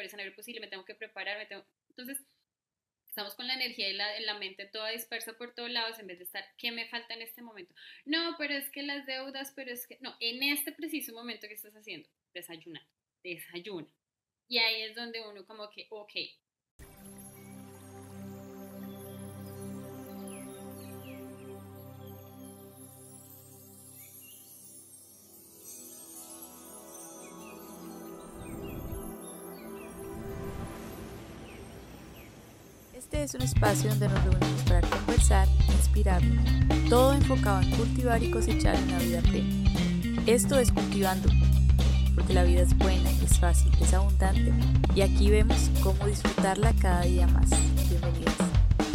peor escenario posible, me tengo que preparar, me tengo... Entonces, estamos con la energía y la, la, mente toda dispersa por todos lados en vez de estar, ¿qué me falta en este momento? No, pero es que las deudas, pero es que, no, en este preciso momento que estás haciendo, desayunar, desayuna. Y ahí es donde uno como que, ok, Es un espacio donde nos reunimos para conversar, inspirarnos, todo enfocado en cultivar y cosechar una vida plena. Esto es Cultivando, porque la vida es buena, es fácil, es abundante y aquí vemos cómo disfrutarla cada día más. Bienvenidos.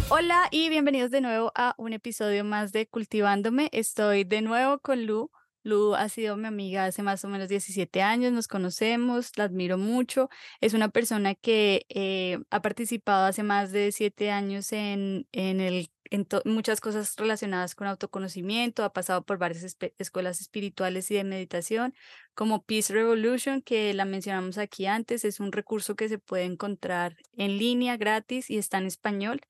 Hola y bienvenidos de nuevo a un episodio más de Cultivándome. Estoy de nuevo con Lu Lu ha sido mi amiga hace más o menos 17 años, nos conocemos, la admiro mucho. Es una persona que eh, ha participado hace más de 7 años en, en, el, en muchas cosas relacionadas con autoconocimiento, ha pasado por varias escuelas espirituales y de meditación, como Peace Revolution, que la mencionamos aquí antes, es un recurso que se puede encontrar en línea gratis y está en español.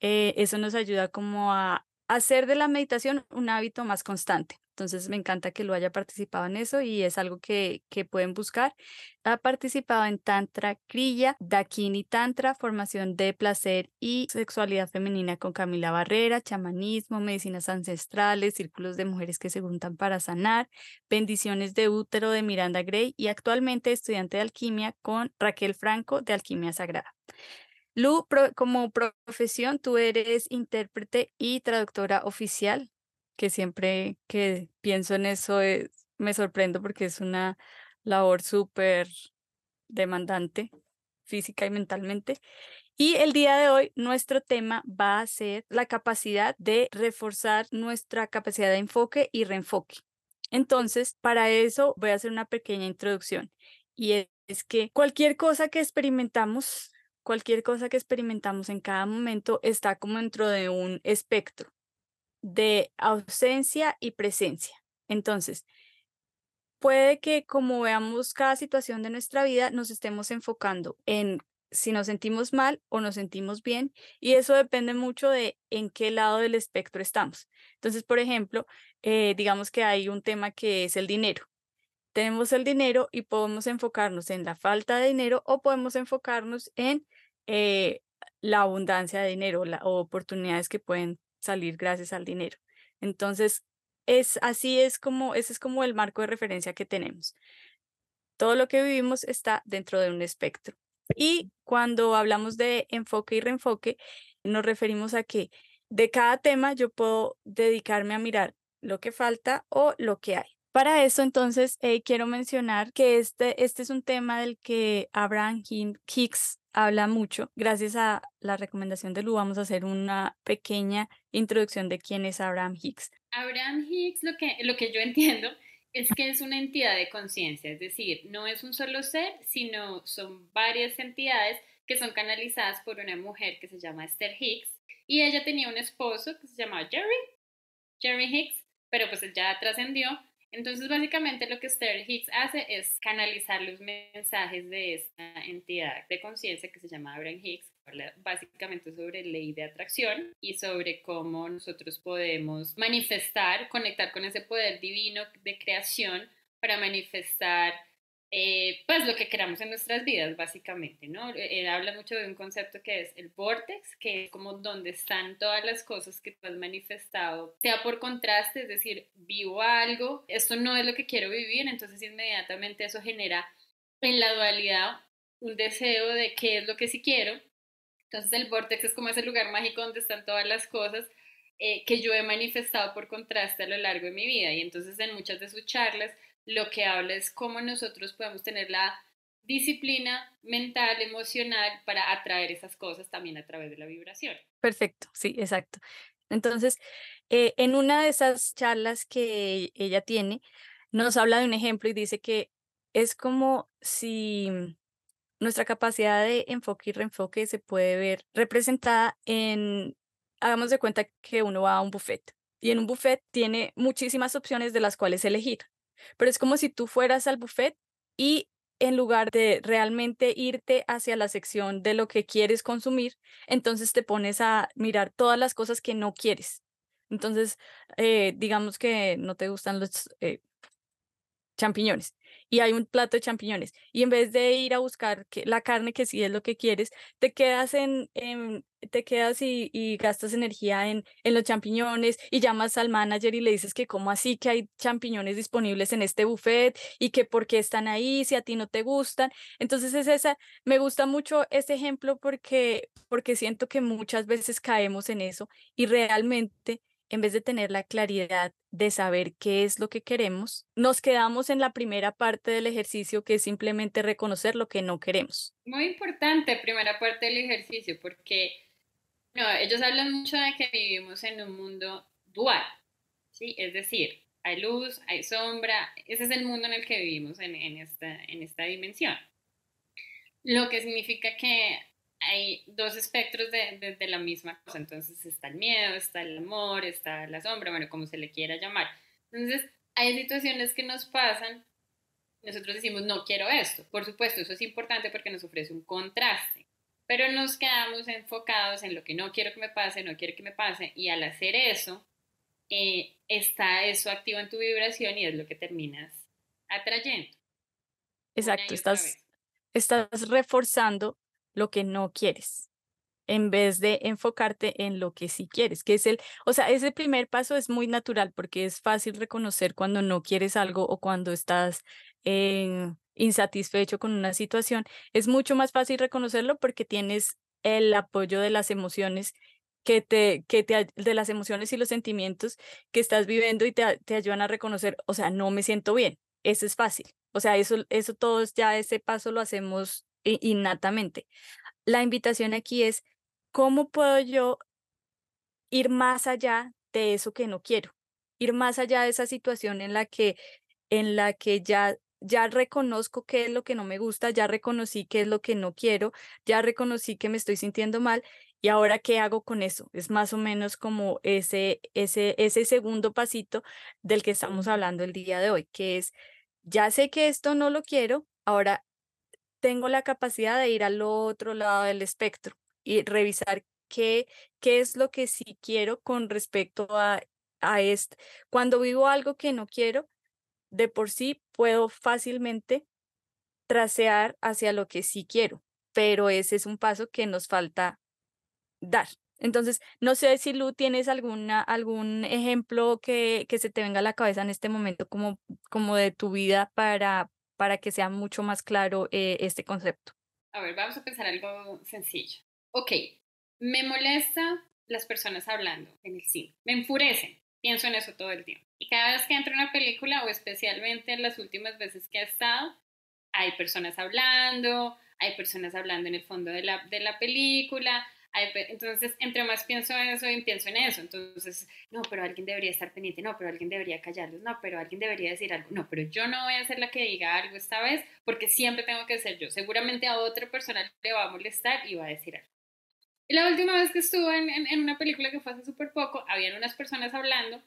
Eh, eso nos ayuda como a hacer de la meditación un hábito más constante. Entonces me encanta que lo haya participado en eso y es algo que, que pueden buscar. Ha participado en Tantra Kriya, Dakini Tantra, formación de placer y sexualidad femenina con Camila Barrera, chamanismo, medicinas ancestrales, círculos de mujeres que se juntan para sanar, bendiciones de útero de Miranda Gray y actualmente estudiante de alquimia con Raquel Franco de Alquimia Sagrada. Lu, como profesión, tú eres intérprete y traductora oficial que siempre que pienso en eso me sorprendo porque es una labor súper demandante física y mentalmente. Y el día de hoy nuestro tema va a ser la capacidad de reforzar nuestra capacidad de enfoque y reenfoque. Entonces, para eso voy a hacer una pequeña introducción y es que cualquier cosa que experimentamos, cualquier cosa que experimentamos en cada momento está como dentro de un espectro de ausencia y presencia. Entonces, puede que como veamos cada situación de nuestra vida, nos estemos enfocando en si nos sentimos mal o nos sentimos bien, y eso depende mucho de en qué lado del espectro estamos. Entonces, por ejemplo, eh, digamos que hay un tema que es el dinero. Tenemos el dinero y podemos enfocarnos en la falta de dinero o podemos enfocarnos en eh, la abundancia de dinero o oportunidades que pueden salir gracias al dinero. Entonces, es así es como ese es como el marco de referencia que tenemos. Todo lo que vivimos está dentro de un espectro. Y cuando hablamos de enfoque y reenfoque, nos referimos a que de cada tema yo puedo dedicarme a mirar lo que falta o lo que hay. Para eso, entonces, eh, quiero mencionar que este, este es un tema del que Abraham Hicks habla mucho. Gracias a la recomendación de Lu, vamos a hacer una pequeña introducción de quién es Abraham Hicks. Abraham Hicks, lo que, lo que yo entiendo es que es una entidad de conciencia, es decir, no es un solo ser, sino son varias entidades que son canalizadas por una mujer que se llama Esther Hicks y ella tenía un esposo que se llamaba Jerry, Jerry Hicks, pero pues él ya trascendió entonces, básicamente lo que Esther Hicks hace es canalizar los mensajes de esta entidad de conciencia que se llama Abraham Hicks, básicamente sobre ley de atracción y sobre cómo nosotros podemos manifestar, conectar con ese poder divino de creación para manifestar eh, pues lo que queramos en nuestras vidas, básicamente, ¿no? Él habla mucho de un concepto que es el vortex, que es como donde están todas las cosas que tú has manifestado, sea por contraste, es decir, vivo algo, esto no es lo que quiero vivir, entonces inmediatamente eso genera en la dualidad un deseo de qué es lo que sí quiero. Entonces el vortex es como ese lugar mágico donde están todas las cosas eh, que yo he manifestado por contraste a lo largo de mi vida. Y entonces en muchas de sus charlas lo que habla es cómo nosotros podemos tener la disciplina mental, emocional para atraer esas cosas también a través de la vibración. Perfecto, sí, exacto. Entonces, eh, en una de esas charlas que ella tiene, nos habla de un ejemplo y dice que es como si nuestra capacidad de enfoque y reenfoque se puede ver representada en, hagamos de cuenta que uno va a un buffet y en un buffet tiene muchísimas opciones de las cuales elegir. Pero es como si tú fueras al buffet y en lugar de realmente irte hacia la sección de lo que quieres consumir, entonces te pones a mirar todas las cosas que no quieres. Entonces, eh, digamos que no te gustan los eh, champiñones y hay un plato de champiñones y en vez de ir a buscar la carne que sí es lo que quieres, te quedas en, te quedas y, y, gastas energía en, en los champiñones y llamas al manager y le dices que cómo así que hay champiñones disponibles en este buffet y que por qué están ahí si a ti no te gustan. Entonces es esa, me gusta mucho este ejemplo porque porque siento que muchas veces caemos en eso y realmente en vez de tener la claridad de saber qué es lo que queremos, nos quedamos en la primera parte del ejercicio que es simplemente reconocer lo que no queremos. Muy importante, primera parte del ejercicio, porque no, ellos hablan mucho de que vivimos en un mundo dual, ¿sí? Es decir, hay luz, hay sombra, ese es el mundo en el que vivimos en, en esta, en esta dimensión. Lo que significa que hay dos espectros de, de, la misma cosa. Entonces está el miedo, está el amor, está la sombra, bueno, como se le quiera llamar. Entonces hay situaciones que nos pasan, nosotros decimos, no quiero esto. Por supuesto, eso es importante porque nos ofrece un contraste, pero nos quedamos enfocados en lo que no quiero que me pase, no quiero que me pase, y al hacer eso, eh, está eso activo en tu vibración y es lo que terminas atrayendo. Exacto, estás, estás reforzando lo que no quieres en vez de enfocarte en lo que sí quieres, que es el, o sea, ese primer paso es muy natural porque es fácil reconocer cuando no quieres algo o cuando estás eh, insatisfecho con una situación. Es mucho más fácil reconocerlo porque tienes el apoyo de las emociones que te, que te, de las emociones y los sentimientos que estás viviendo y te, te ayudan a reconocer, o sea, no me siento bien. Eso es fácil. O sea, eso, eso todos ya ese paso lo hacemos innatamente. La invitación aquí es, ¿cómo puedo yo ir más allá de eso que no quiero? Ir más allá de esa situación en la que, en la que ya, ya reconozco qué es lo que no me gusta, ya reconocí qué es lo que no quiero, ya reconocí que me estoy sintiendo mal y ahora qué hago con eso. Es más o menos como ese, ese, ese segundo pasito del que estamos hablando el día de hoy, que es, ya sé que esto no lo quiero, ahora tengo la capacidad de ir al otro lado del espectro y revisar qué, qué es lo que sí quiero con respecto a, a esto. Cuando vivo algo que no quiero, de por sí puedo fácilmente trasear hacia lo que sí quiero, pero ese es un paso que nos falta dar. Entonces, no sé si Lu tienes alguna, algún ejemplo que, que se te venga a la cabeza en este momento como, como de tu vida para, para que sea mucho más claro eh, este concepto? A ver, vamos a pensar algo sencillo. Ok, me molesta las personas hablando en el cine, me enfurecen, pienso en eso todo el tiempo. Y cada vez que entro en una película, o especialmente en las últimas veces que he estado, hay personas hablando, hay personas hablando en el fondo de la, de la película, entonces, entre más pienso en eso y pienso en eso, entonces, no, pero alguien debería estar pendiente, no, pero alguien debería callarlos, no, pero alguien debería decir algo, no, pero yo no voy a ser la que diga algo esta vez porque siempre tengo que ser yo. Seguramente a otra persona le va a molestar y va a decir algo. Y la última vez que estuve en, en, una película que fue hace súper poco, habían unas personas hablando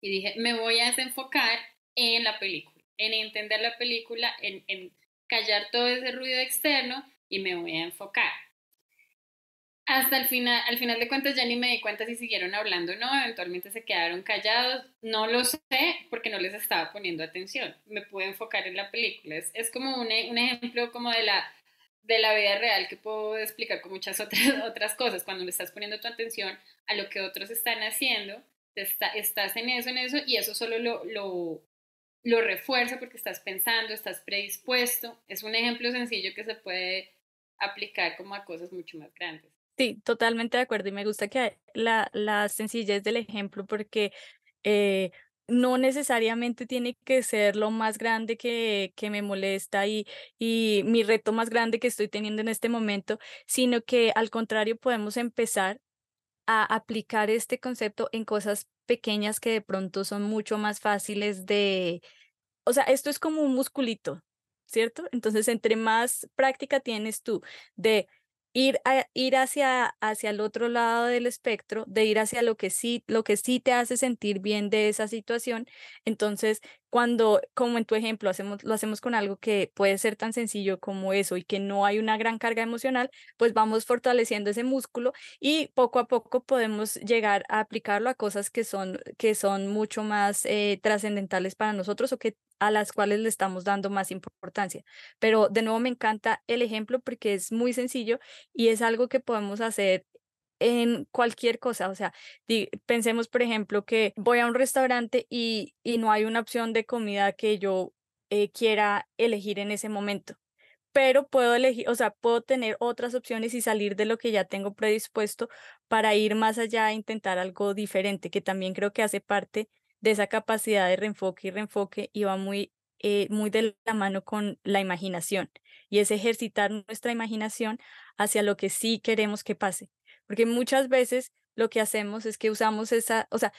y dije, me voy a desenfocar en la película, en entender la película, en, en callar todo ese ruido externo y me voy a enfocar hasta el final, al final de cuentas ya ni me di cuenta si siguieron hablando o no, eventualmente se quedaron callados, no lo sé porque no les estaba poniendo atención, me pude enfocar en la película, es, es como un, un, ejemplo como de la, de la vida real que puedo explicar con muchas otras, otras cosas, cuando le estás poniendo tu atención a lo que otros están haciendo, te está, estás en eso, en eso, y eso solo lo, lo, lo refuerza porque estás pensando, estás predispuesto, es un ejemplo sencillo que se puede aplicar como a cosas mucho más grandes. Sí, totalmente de acuerdo y me gusta que la, la sencillez del ejemplo porque eh, no necesariamente tiene que ser lo más grande que, que me molesta y, y mi reto más grande que estoy teniendo en este momento, sino que al contrario podemos empezar a aplicar este concepto en cosas pequeñas que de pronto son mucho más fáciles de, o sea, esto es como un musculito, ¿cierto? Entonces, entre más práctica tienes tú de ir, ir hacia, hacia el otro lado del espectro, de ir hacia lo que sí, lo que sí te hace sentir bien de esa situación. Entonces, cuando, como en tu ejemplo, hacemos, lo hacemos con algo que puede ser tan sencillo como eso y que no hay una gran carga emocional, pues vamos fortaleciendo ese músculo y poco a poco podemos llegar a aplicarlo a cosas que son, que son mucho más eh, trascendentales para nosotros o que a las cuales le estamos dando más importancia. Pero de nuevo me encanta el ejemplo porque es muy sencillo y es algo que podemos hacer en cualquier cosa. O sea, pensemos, por ejemplo, que voy a un restaurante y, y no hay una opción de comida que yo eh, quiera elegir en ese momento. Pero puedo elegir, o sea, puedo tener otras opciones y salir de lo que ya tengo predispuesto para ir más allá e intentar algo diferente, que también creo que hace parte de esa capacidad de reenfoque y reenfoque y va muy, eh, muy de la mano con la imaginación y es ejercitar nuestra imaginación hacia lo que sí queremos que pase. Porque muchas veces lo que hacemos es que usamos esa, o sea,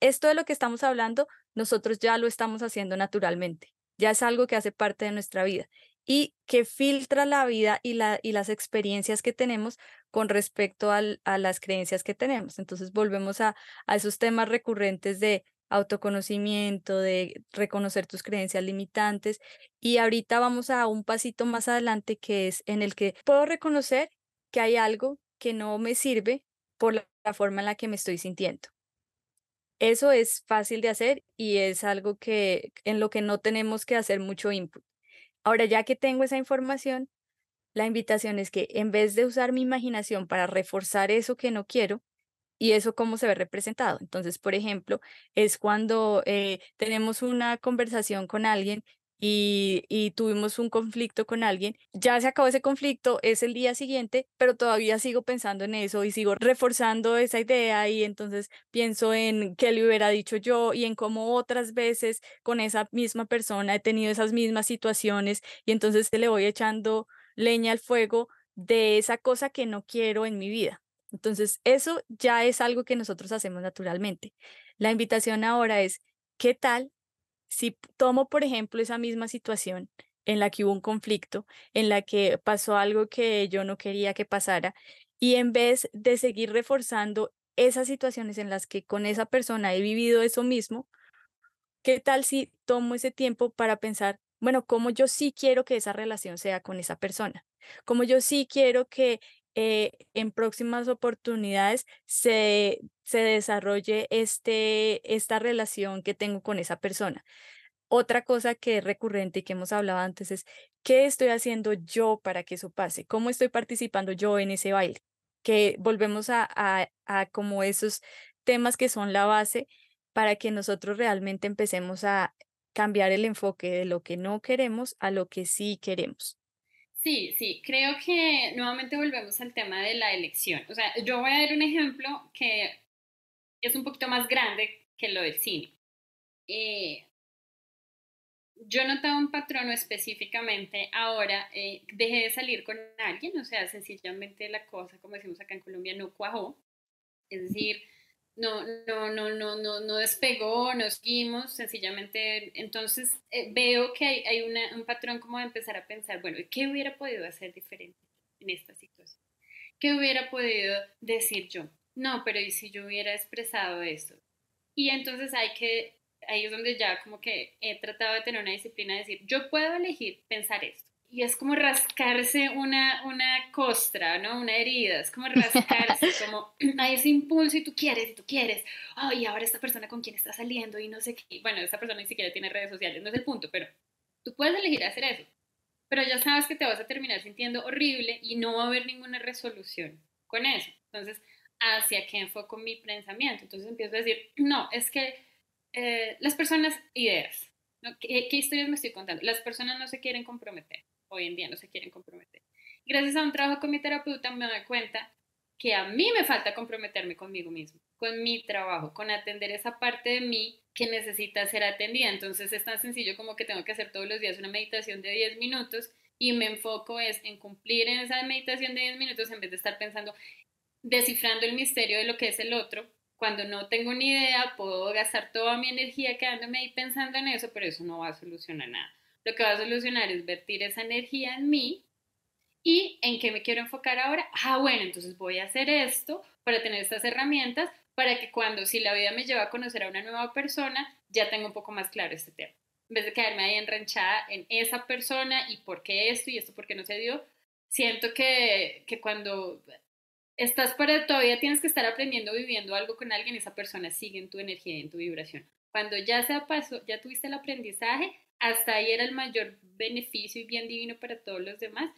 esto de lo que estamos hablando, nosotros ya lo estamos haciendo naturalmente, ya es algo que hace parte de nuestra vida y que filtra la vida y, la, y las experiencias que tenemos con respecto al, a las creencias que tenemos. Entonces volvemos a, a esos temas recurrentes de autoconocimiento, de reconocer tus creencias limitantes. Y ahorita vamos a un pasito más adelante que es en el que puedo reconocer que hay algo que no me sirve por la, forma en la que me estoy sintiendo. Eso es fácil de hacer y es algo que en lo que no tenemos que hacer mucho input. Ahora, ya que tengo esa información, la invitación es que en vez de usar mi imaginación para reforzar eso que no quiero, y eso cómo se ve representado. Entonces, por ejemplo, es cuando eh, tenemos una conversación con alguien y, tuvimos un conflicto con alguien, ya se acabó ese conflicto, es el día siguiente, pero todavía sigo pensando en eso y sigo reforzando esa idea y entonces pienso en qué le hubiera dicho yo y en cómo otras veces con esa misma persona he tenido esas mismas situaciones y entonces le voy echando leña al fuego de esa cosa que no quiero en mi vida. Entonces, eso ya es algo que nosotros hacemos naturalmente. La invitación ahora es, ¿qué tal si tomo, por ejemplo, esa misma situación en la que hubo un conflicto, en la que pasó algo que yo no quería que pasara, y en vez de seguir reforzando esas situaciones en las que con esa persona he vivido eso mismo, ¿qué tal si tomo ese tiempo para pensar, bueno, cómo yo sí quiero que esa relación sea con esa persona? Como yo sí quiero que eh, en próximas oportunidades se, se desarrolle este, esta relación que tengo con esa persona. Otra cosa que es recurrente y que hemos hablado antes es, ¿qué estoy haciendo yo para que eso pase? ¿Cómo estoy participando yo en ese baile? Que volvemos a, a, a como esos temas que son la base para que nosotros realmente empecemos a cambiar el enfoque de lo que no queremos a lo que sí queremos. Sí, sí, creo que nuevamente volvemos al tema de la elección. O sea, yo voy a dar un ejemplo que es un poquito más grande que lo del cine. Eh, yo notaba un patrón específicamente ahora, eh, dejé de salir con alguien, o sea, sencillamente la cosa, como decimos acá en Colombia, no cuajó. Es decir, no, no, no, no, no, no despegó, no seguimos, sencillamente, entonces eh, veo que hay, hay una, un patrón como de empezar a pensar, bueno, ¿qué hubiera podido hacer diferente en esta situación? ¿Qué hubiera podido decir yo? No, pero ¿y si yo hubiera expresado esto? Y entonces hay que, ahí es donde ya como que he tratado de tener una disciplina de decir, yo puedo elegir pensar esto y es como rascarse una, una costra, ¿no? Una herida, es como rascarse, como hay ese impulso y tú quieres y tú quieres, ay, ahora esta persona con quien está saliendo y no sé qué, bueno, esta persona ni siquiera tiene redes sociales, no es el punto, pero tú puedes elegir hacer eso, pero ya sabes que te vas a terminar sintiendo horrible y no va a haber ninguna resolución con eso. Entonces, ¿hacia qué enfoco mi pensamiento? Entonces empiezo a decir, no, es que eh, las personas, ideas, ¿Qué, ¿Qué historias me estoy contando? Las personas no se quieren comprometer hoy en día no se quieren comprometer. Gracias a un trabajo con mi terapeuta me doy cuenta que a mí me falta comprometerme conmigo mismo, con mi trabajo, con atender esa parte de mí que necesita ser atendida. Entonces es tan sencillo como que tengo que hacer todos los días una meditación de 10 minutos y me enfoco es en cumplir en esa meditación de 10 minutos en vez de estar pensando, descifrando el misterio de lo que es el otro. Cuando no tengo ni idea, puedo gastar toda mi energía quedándome ahí pensando en eso, pero eso no va a solucionar nada lo que va a solucionar es vertir esa energía en mí ¿Y en qué me quiero enfocar ahora? Ah, bueno, entonces voy a hacer esto para tener estas herramientas para que cuando si la vida me lleva a conocer a una nueva persona, ya tengo un poco más claro este tema. En vez de quedarme ahí enranchada en esa persona y por qué esto y esto por qué no se dio, siento que, que cuando estás para todavía tienes que estar aprendiendo, viviendo algo con alguien, esa persona sigue en tu energía y en tu vibración. Cuando ya se pasó, ya tuviste el aprendizaje, hasta ahí era el mayor beneficio y bien divino para todos los demás,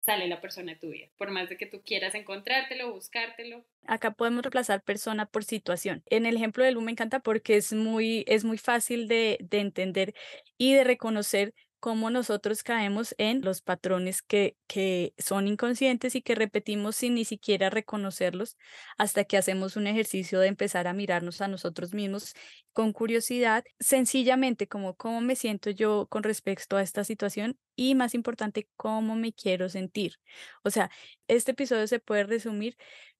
sale la persona tuya, por más de que tú quieras encontrártelo, buscártelo. Acá podemos reemplazar persona por situación. En el ejemplo de Lu me encanta porque es muy, es muy fácil de, de entender y de reconocer cómo nosotros caemos en los patrones que, que son inconscientes y que repetimos sin ni siquiera reconocerlos hasta que hacemos un ejercicio de empezar a mirarnos a nosotros mismos con curiosidad, sencillamente como cómo me siento yo con respecto a esta situación y más importante, cómo me quiero sentir. O sea, este episodio se puede resumir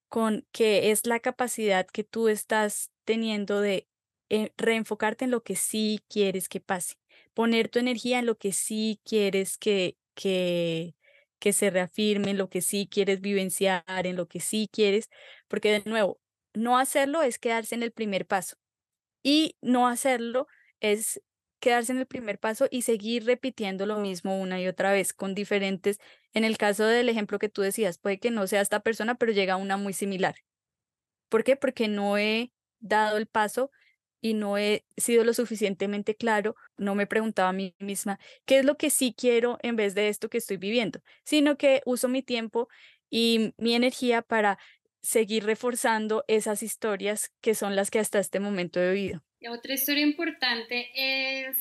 con que es la capacidad que tú estás teniendo de eh, reenfocarte en lo que sí quieres que pase poner tu energía en lo que sí quieres que, que, que se reafirme, en lo que sí quieres vivenciar, en lo que sí quieres, porque de nuevo, no hacerlo es quedarse en el primer paso y no hacerlo es quedarse en el primer paso y seguir repitiendo lo mismo una y otra vez con diferentes, en el caso del ejemplo que tú decías, puede que no sea esta persona, pero llega una muy similar. ¿Por qué? Porque no he dado el paso y no he sido lo suficientemente claro, no me preguntaba a mí misma qué es lo que sí quiero en vez de esto que estoy viviendo, sino que uso mi tiempo y mi energía para seguir reforzando esas historias que son las que hasta este momento he vivido. otra historia importante es,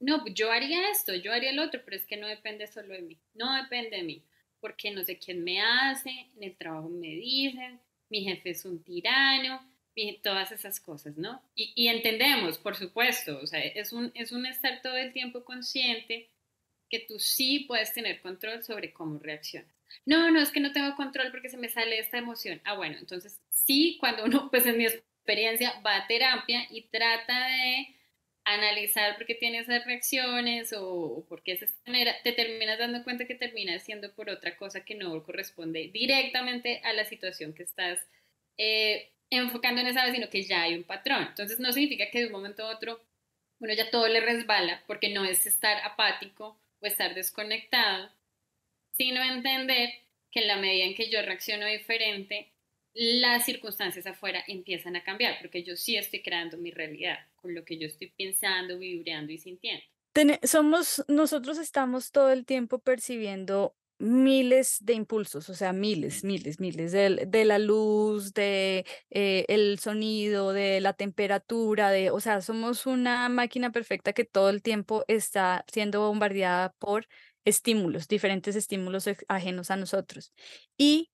no, yo haría esto, yo haría lo otro, pero es que no depende solo de mí, no depende de mí, porque no sé quién me hace, en el trabajo me dicen, mi jefe es un tirano, y todas esas cosas, ¿no? Y, entendemos, por supuesto, o sea, es un, es un estar todo el tiempo consciente que tú sí puedes tener control sobre cómo reaccionas. No, no, es que no tengo control porque se me sale esta emoción. Ah, bueno, entonces sí, cuando uno, pues en mi experiencia, va a terapia y trata de analizar por qué tiene esas reacciones o, por qué es de esta manera, te terminas dando cuenta que termina siendo por otra cosa que no corresponde directamente a la situación que estás eh, enfocando en esa vez, sino que ya hay un patrón. Entonces no significa que de un momento a otro uno ya todo le resbala, porque no es estar apático o estar desconectado, sino entender que en la medida en que yo reacciono diferente, las circunstancias afuera empiezan a cambiar, porque yo sí estoy creando mi realidad con lo que yo estoy pensando, vibrando y sintiendo. somos, nosotros estamos todo el tiempo percibiendo miles de impulsos, o sea, miles, miles, miles, de, de la luz, de eh, el sonido, de la temperatura, de, o sea, somos una máquina perfecta que todo el tiempo está siendo bombardeada por estímulos, diferentes estímulos ajenos a nosotros. Y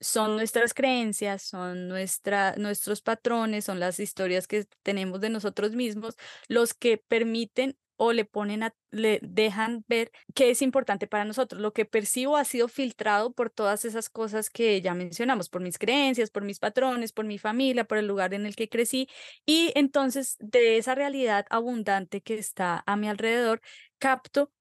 son nuestras creencias, son nuestra, nuestros patrones, son las historias que tenemos de nosotros mismos los que permiten o le ponen le dejan ver qué es importante para nosotros. Lo que percibo ha sido filtrado por todas esas cosas que ya mencionamos, por mis creencias, por mis patrones, por mi familia, por el lugar en el que crecí. Y entonces de esa realidad abundante que está a mi alrededor, capto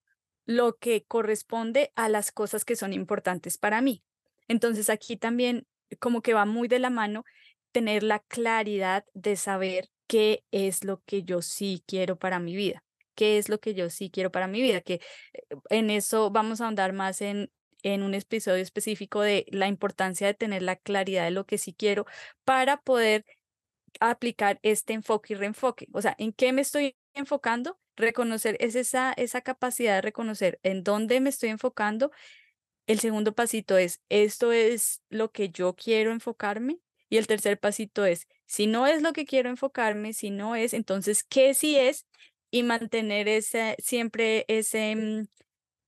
lo que corresponde a las cosas que son importantes para mí. Entonces aquí también como que va muy de la mano tener la claridad de saber qué es lo que yo sí quiero para mi vida qué es lo que yo sí quiero para mi vida, que eh, en eso vamos a andar más en, en un episodio específico de la importancia de tener la claridad de lo que sí quiero para poder aplicar este enfoque y reenfoque. O sea, ¿en qué me estoy enfocando? Reconocer es esa, esa capacidad de reconocer en dónde me estoy enfocando. El segundo pasito es, esto es lo que yo quiero enfocarme. Y el tercer pasito es, si no es lo que quiero enfocarme, si no es, entonces, ¿qué sí es? Y mantener ese, siempre ese, mm,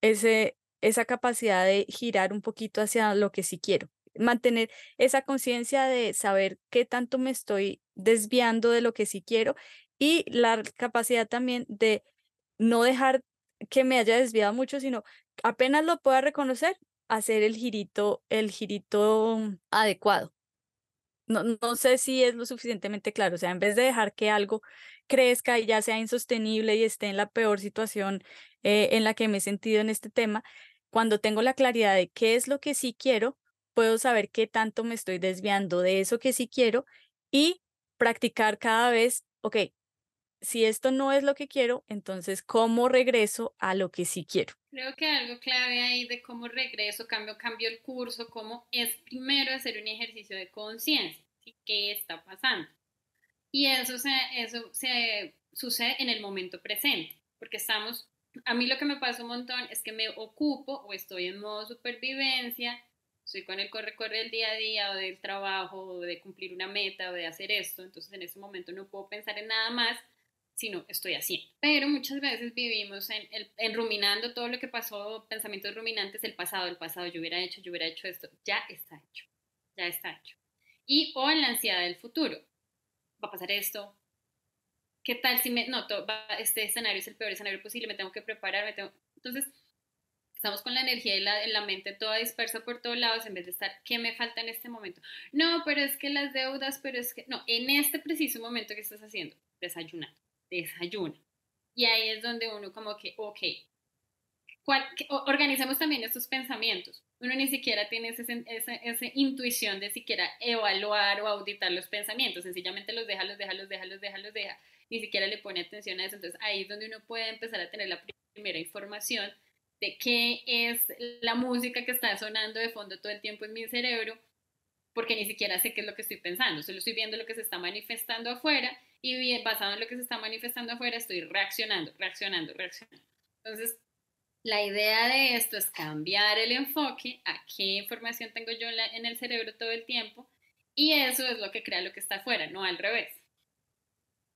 ese, esa capacidad de girar un poquito hacia lo que sí quiero. Mantener esa conciencia de saber qué tanto me estoy desviando de lo que sí quiero y la capacidad también de no dejar que me haya desviado mucho, sino apenas lo pueda reconocer, hacer el girito, el girito adecuado. No, no sé si es lo suficientemente claro, o sea, en vez de dejar que algo crezca y ya sea insostenible y esté en la peor situación eh, en la que me he sentido en este tema, cuando tengo la claridad de qué es lo que sí quiero, puedo saber qué tanto me estoy desviando de eso que sí quiero y practicar cada vez, ok, si esto no es lo que quiero, entonces, ¿cómo regreso a lo que sí quiero? Creo que algo clave ahí de cómo regreso, cambio, cambio el curso, cómo es primero hacer un ejercicio de conciencia, ¿qué está pasando? Y eso, se, eso se sucede en el momento presente, porque estamos, a mí lo que me pasa un montón es que me ocupo o estoy en modo supervivencia, estoy con el corre-corre del día a día o del trabajo o de cumplir una meta o de hacer esto, entonces en ese momento no puedo pensar en nada más sino estoy haciendo. Pero muchas veces vivimos en, en, ruminando todo lo que pasó, pensamientos ruminantes, el pasado, el pasado, yo hubiera hecho, yo hubiera hecho esto, ya está hecho, ya está hecho. Y o en la ansiedad del futuro, va a pasar esto, ¿qué tal si me, no, este escenario es el peor escenario posible, me tengo que preparar, me tengo... Entonces, estamos con la energía en la, la mente toda dispersa por todos lados en vez de estar, ¿qué me falta en este momento? No, pero es que las deudas, pero es que, no, en este preciso momento que estás haciendo, desayunando desayuno. Y ahí es donde uno como que, ok, organizamos también estos pensamientos. Uno ni siquiera tiene esa, intuición de siquiera evaluar o auditar los pensamientos, sencillamente los deja, los deja, los deja, los deja, los deja, ni siquiera le pone atención a eso. Entonces ahí es donde uno puede empezar a tener la primera información de qué es la música que está sonando de fondo todo el tiempo en mi cerebro, porque ni siquiera sé qué es lo que estoy pensando, solo estoy viendo lo que se está manifestando afuera y basado en lo que se está manifestando afuera, estoy reaccionando, reaccionando, reaccionando. Entonces, la idea de esto es cambiar el enfoque a qué información tengo yo en el cerebro todo el tiempo y eso es lo que crea lo que está afuera, no al revés.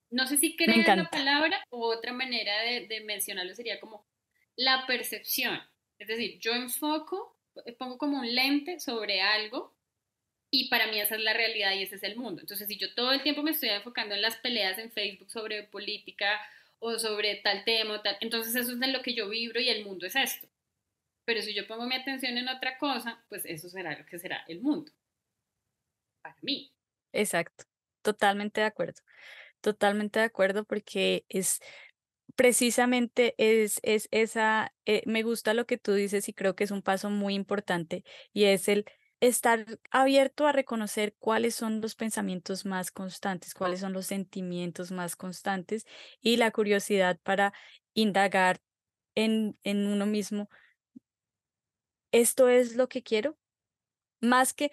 No sé si crea la palabra o otra manera de, de mencionarlo sería como la percepción. Es decir, yo enfoco, pongo como un lente sobre algo y para mí esa es la realidad y ese es el mundo. Entonces, si yo todo el tiempo me estoy enfocando en las peleas en Facebook sobre política o sobre tal tema, tal, entonces eso es de lo que yo vibro y el mundo es esto. Pero si yo pongo mi atención en otra cosa, pues eso será lo que será el mundo. Para mí. Exacto, totalmente de acuerdo. Totalmente de acuerdo porque es precisamente es, es esa, eh, me gusta lo que tú dices y creo que es un paso muy importante y es el estar abierto a reconocer cuáles son los pensamientos más constantes, cuáles son los sentimientos más constantes y la curiosidad para indagar en, en uno mismo. ¿Esto es lo que quiero? Más que,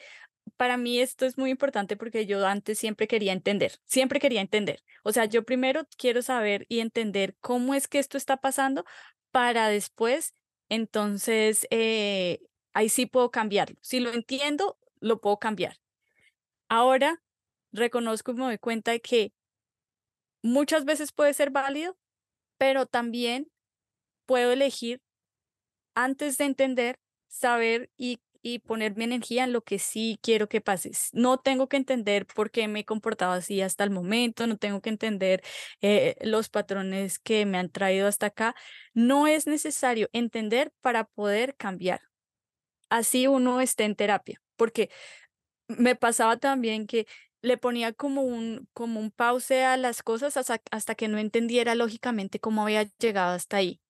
para mí esto es muy importante porque yo antes siempre quería entender, siempre quería entender. O sea, yo primero quiero saber y entender cómo es que esto está pasando para después, entonces, eh, ahí sí puedo cambiarlo. Si lo entiendo, lo puedo cambiar. Ahora reconozco y me doy cuenta de que muchas veces puede ser válido, pero también puedo elegir antes de entender, saber y, y, poner mi energía en lo que sí quiero que pase. No tengo que entender por qué me he comportado así hasta el momento, no tengo que entender eh, los patrones que me han traído hasta acá. No es necesario entender para poder cambiar así uno esté en terapia, porque me pasaba también que le ponía como un, como un pause a las cosas hasta, hasta que no entendiera lógicamente cómo había llegado hasta ahí.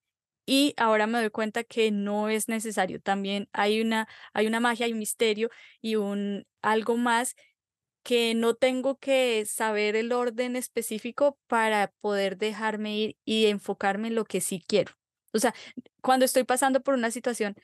Y ahora me doy cuenta que no es necesario. También hay una, hay una magia, hay un misterio y un algo más que no tengo que saber el orden específico para poder dejarme ir y enfocarme en lo que sí quiero. O sea, cuando estoy pasando por una situación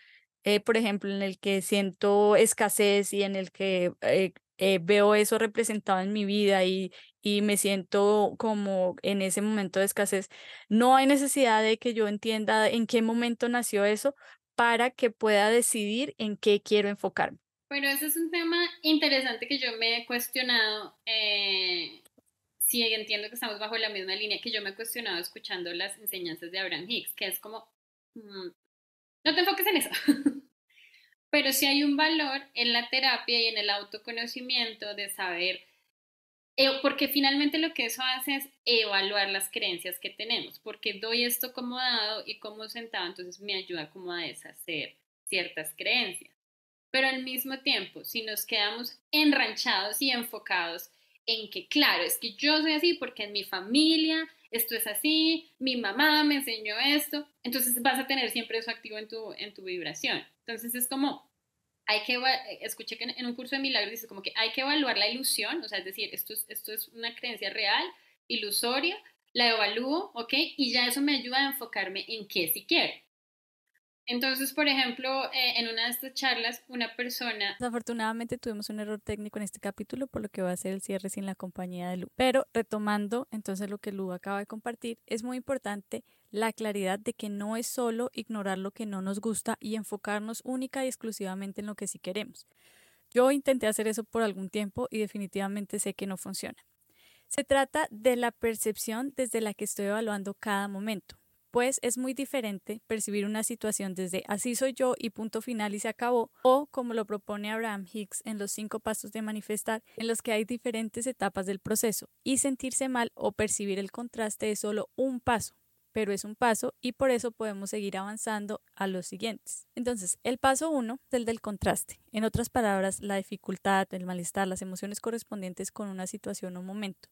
eh, por ejemplo, en el que siento escasez y en el que eh, eh, veo eso representado en mi vida y, y me siento como en ese momento de escasez, no hay necesidad de que yo entienda en qué momento nació eso para que pueda decidir en qué quiero enfocarme. Bueno, ese es un tema interesante que yo me he cuestionado. sí, entiendo que estamos bajo la misma línea que yo me he cuestionado escuchando las enseñanzas de Abraham Hicks, que es como, mm, no te enfoques en eso. Pero sí hay un valor en la terapia y en el autoconocimiento de saber, eh, porque finalmente lo que eso hace es evaluar las creencias que tenemos, porque doy esto acomodado y como sentado, entonces me ayuda como a deshacer ciertas creencias. Pero al mismo tiempo, si nos quedamos enranchados y enfocados en que, claro, es que yo soy así porque en mi familia esto es así, mi mamá me enseñó esto, entonces vas a tener siempre eso activo en tu, en tu vibración. Entonces es como, hay que, escuché que en un curso de milagros dice como que hay que evaluar la ilusión, o sea, es decir, esto es, esto es una creencia real, ilusoria, la evalúo, ¿ok? Y ya eso me ayuda a enfocarme en qué si quiero. Entonces, por ejemplo, eh, en una de estas charlas, una persona... Desafortunadamente tuvimos un error técnico en este capítulo, por lo que va a ser el cierre sin la compañía de Lu. Pero retomando entonces lo que Lu acaba de compartir, es muy importante la claridad de que no es solo ignorar lo que no nos gusta y enfocarnos única y exclusivamente en lo que sí queremos. Yo intenté hacer eso por algún tiempo y definitivamente sé que no funciona. Se trata de la percepción desde la que estoy evaluando cada momento pues es muy diferente percibir una situación desde así soy yo y punto final y se acabó, o como lo propone Abraham Hicks en los cinco pasos de manifestar, en los que hay diferentes etapas del proceso, y sentirse mal o percibir el contraste es solo un paso, pero es un paso y por eso podemos seguir avanzando a los siguientes. Entonces, el paso uno es el del contraste. En otras palabras, la dificultad, el malestar, las emociones correspondientes con una situación o momento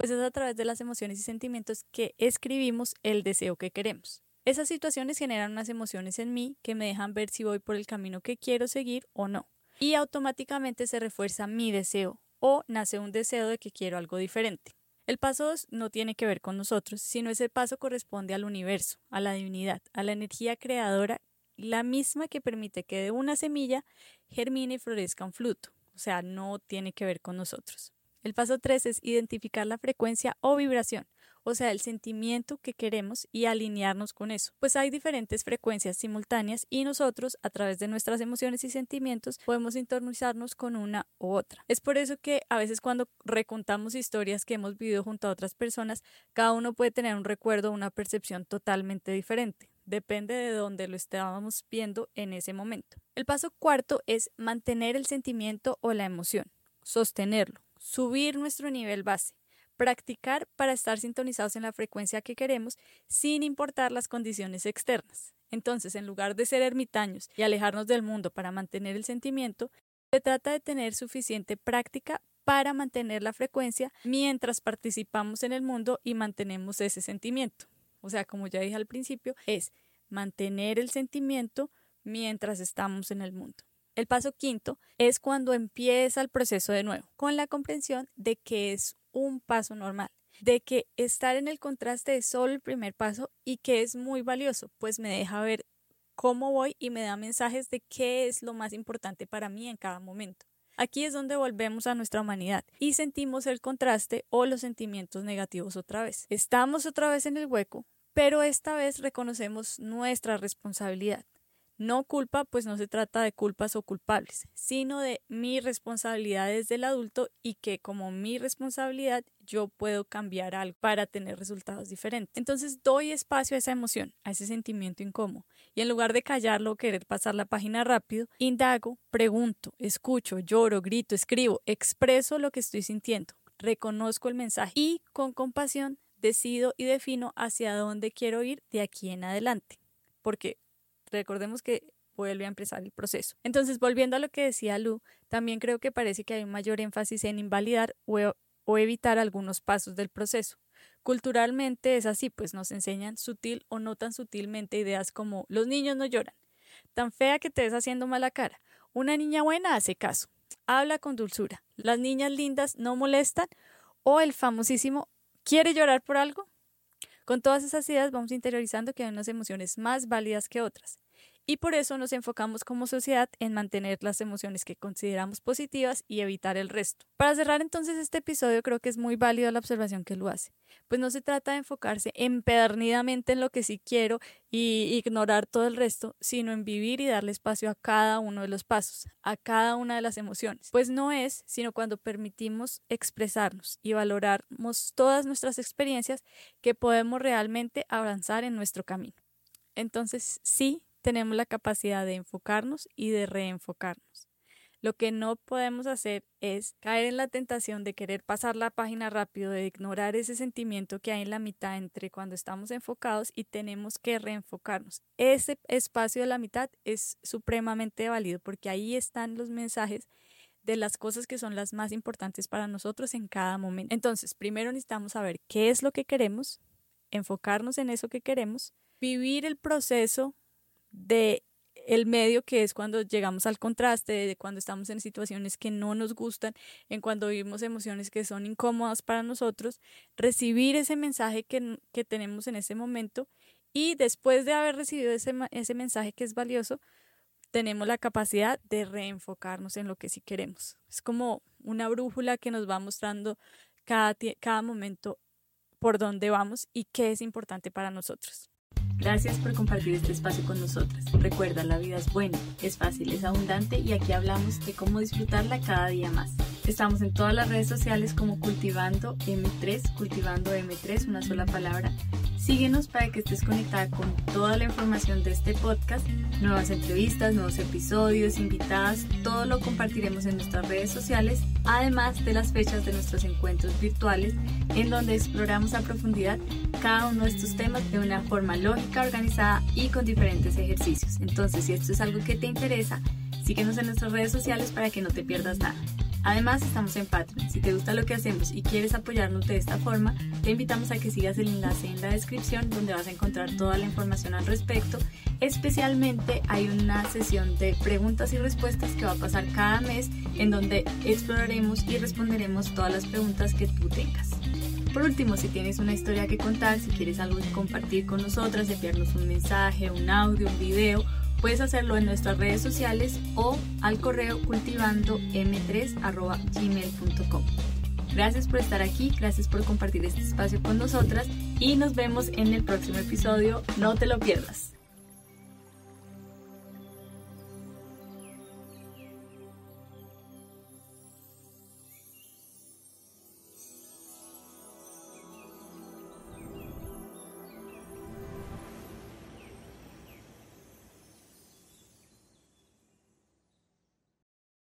pues es a través de las emociones y sentimientos que escribimos el deseo que queremos. Esas situaciones generan unas emociones en mí que me dejan ver si voy por el camino que quiero seguir o no. Y automáticamente se refuerza mi deseo o nace un deseo de que quiero algo diferente. El paso 2 no tiene que ver con nosotros, sino ese paso corresponde al universo, a la divinidad, a la energía creadora, la misma que permite que de una semilla germine y florezca un fruto. O sea, no tiene que ver con nosotros. El paso 3 es identificar la frecuencia o vibración, o sea, el sentimiento que queremos y alinearnos con eso. Pues hay diferentes frecuencias simultáneas y nosotros, a través de nuestras emociones y sentimientos, podemos sintonizarnos con una u otra. Es por eso que a veces cuando recontamos historias que hemos vivido junto a otras personas, cada uno puede tener un recuerdo o una percepción totalmente diferente. Depende de dónde lo estábamos viendo en ese momento. El paso cuarto es mantener el sentimiento o la emoción, sostenerlo subir nuestro nivel base, practicar para estar sintonizados en la frecuencia que queremos sin importar las condiciones externas. Entonces, en lugar de ser ermitaños y alejarnos del mundo para mantener el sentimiento, se trata de tener suficiente práctica para mantener la frecuencia mientras participamos en el mundo y mantenemos ese sentimiento. O sea, como ya dije al principio, es mantener el sentimiento mientras estamos en el mundo. El paso quinto es cuando empieza el proceso de nuevo, con la comprensión de que es un paso normal, de que estar en el contraste es solo el primer paso y que es muy valioso, pues me deja ver cómo voy y me da mensajes de qué es lo más importante para mí en cada momento. Aquí es donde volvemos a nuestra humanidad y sentimos el contraste o los sentimientos negativos otra vez. Estamos otra vez en el hueco, pero esta vez reconocemos nuestra responsabilidad. No culpa, pues no se trata de culpas o culpables, sino de mi responsabilidad desde adulto y que como mi responsabilidad yo puedo cambiar algo para tener resultados diferentes. Entonces doy espacio a esa emoción, a ese sentimiento incómodo y en lugar de callarlo o querer pasar la página rápido, indago, pregunto, escucho, lloro, grito, escribo, expreso lo que estoy sintiendo, reconozco el mensaje y con compasión decido y defino hacia dónde quiero ir de aquí en adelante. Porque recordemos que vuelve a empezar el proceso. Entonces, volviendo a lo que decía Lu, también creo que parece que hay un mayor énfasis en invalidar o, o evitar algunos pasos del proceso. Culturalmente es así, pues nos enseñan sutil o no tan sutilmente ideas como los niños no lloran, tan fea que te ves haciendo mala cara, una niña buena hace caso, habla con dulzura, las niñas lindas no molestan o el famosísimo ¿quiere llorar por algo? Con todas esas ideas vamos interiorizando que hay unas emociones más válidas que otras y por eso nos enfocamos como sociedad en mantener las emociones que consideramos positivas y evitar el resto. Para cerrar entonces este episodio creo que es muy válido la observación que lo hace, pues no se trata de enfocarse empedernidamente en lo que sí quiero y ignorar todo el resto, sino en vivir y darle espacio a cada uno de los pasos, a cada una de las emociones, pues no es sino cuando permitimos expresarnos y valoramos todas nuestras experiencias que podemos realmente avanzar en nuestro camino. Entonces, sí, tenemos la capacidad de enfocarnos y de reenfocarnos. Lo que no podemos hacer es caer en la tentación de querer pasar la página rápido, de ignorar ese sentimiento que hay en la mitad entre cuando estamos enfocados y tenemos que reenfocarnos. Ese espacio de la mitad es supremamente válido porque ahí están los mensajes de las cosas que son las más importantes para nosotros en cada momento. Entonces, primero necesitamos saber qué es lo que queremos, enfocarnos en eso que queremos, vivir el proceso de el medio que es cuando llegamos al contraste, de cuando estamos en situaciones que no nos gustan, en cuando vivimos emociones que son incómodas para nosotros, recibir ese mensaje que, que tenemos en ese momento y después de haber recibido ese, ese mensaje que es valioso, tenemos la capacidad de reenfocarnos en lo que sí queremos. Es como una brújula que nos va mostrando cada, cada momento por dónde vamos y qué es importante para nosotros. Gracias por compartir este espacio con nosotras. Recuerda, la vida es buena, es fácil, es abundante y aquí hablamos de cómo disfrutarla cada día más. Estamos en todas las redes sociales como Cultivando M3, Cultivando M3, una sola palabra. Síguenos para que estés conectada con toda la información de este podcast, nuevas entrevistas, nuevos episodios, invitadas, todo lo compartiremos en nuestras redes sociales, además de las fechas de nuestros encuentros virtuales en donde exploramos a profundidad cada uno de estos temas de una forma lógica, organizada y con diferentes ejercicios. Entonces, si esto es algo que te interesa, síguenos en nuestras redes sociales para que no te pierdas nada. Además, estamos en Patreon. Si te gusta lo que hacemos y quieres apoyarnos de esta forma, te invitamos a que sigas el enlace en la descripción donde vas a encontrar toda la información al respecto. Especialmente hay una sesión de preguntas y respuestas que va a pasar cada mes en donde exploraremos y responderemos todas las preguntas que tú tengas. Por último, si tienes una historia que contar, si quieres algo que compartir con nosotras, enviarnos un mensaje, un audio, un video, puedes hacerlo en nuestras redes sociales o al correo cultivandom3.gmail.com. Gracias por estar aquí, gracias por compartir este espacio con nosotras y nos vemos en el próximo episodio. No te lo pierdas.